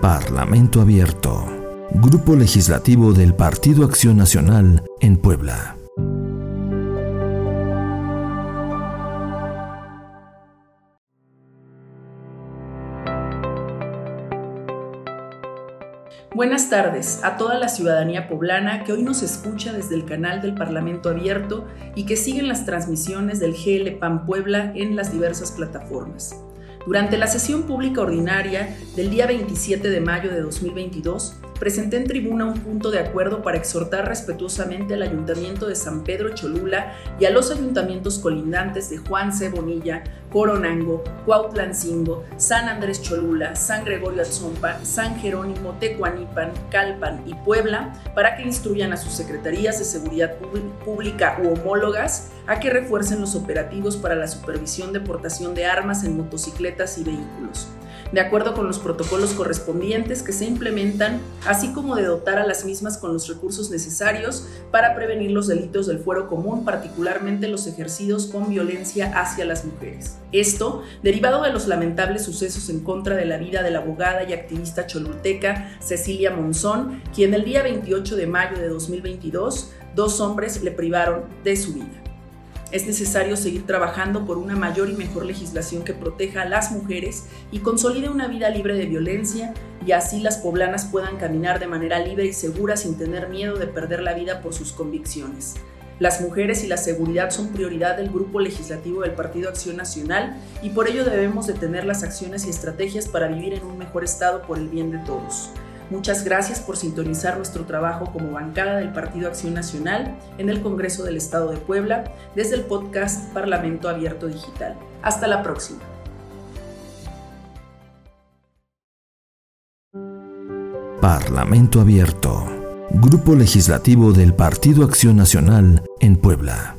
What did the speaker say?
Parlamento Abierto. Grupo Legislativo del Partido Acción Nacional en Puebla. Buenas tardes a toda la ciudadanía poblana que hoy nos escucha desde el canal del Parlamento Abierto y que siguen las transmisiones del GL PAN Puebla en las diversas plataformas. Durante la sesión pública ordinaria del día 27 de mayo de 2022, presenté en tribuna un punto de acuerdo para exhortar respetuosamente al Ayuntamiento de San Pedro Cholula y a los ayuntamientos colindantes de Juan C. Bonilla, Coronango, Cuautlancingo, San Andrés Cholula, San Gregorio Atzompa, San Jerónimo, Tecuanipan, Calpan y Puebla para que instruyan a sus secretarías de seguridad pública u homólogas a que refuercen los operativos para la supervisión de portación de armas en motocicletas y vehículos de acuerdo con los protocolos correspondientes que se implementan, así como de dotar a las mismas con los recursos necesarios para prevenir los delitos del fuero común, particularmente los ejercidos con violencia hacia las mujeres. Esto, derivado de los lamentables sucesos en contra de la vida de la abogada y activista cholulteca Cecilia Monzón, quien el día 28 de mayo de 2022, dos hombres le privaron de su vida. Es necesario seguir trabajando por una mayor y mejor legislación que proteja a las mujeres y consolide una vida libre de violencia y así las poblanas puedan caminar de manera libre y segura sin tener miedo de perder la vida por sus convicciones. Las mujeres y la seguridad son prioridad del grupo legislativo del Partido Acción Nacional y por ello debemos de tener las acciones y estrategias para vivir en un mejor estado por el bien de todos. Muchas gracias por sintonizar nuestro trabajo como bancada del Partido Acción Nacional en el Congreso del Estado de Puebla desde el podcast Parlamento Abierto Digital. Hasta la próxima. Parlamento Abierto. Grupo Legislativo del Partido Acción Nacional en Puebla.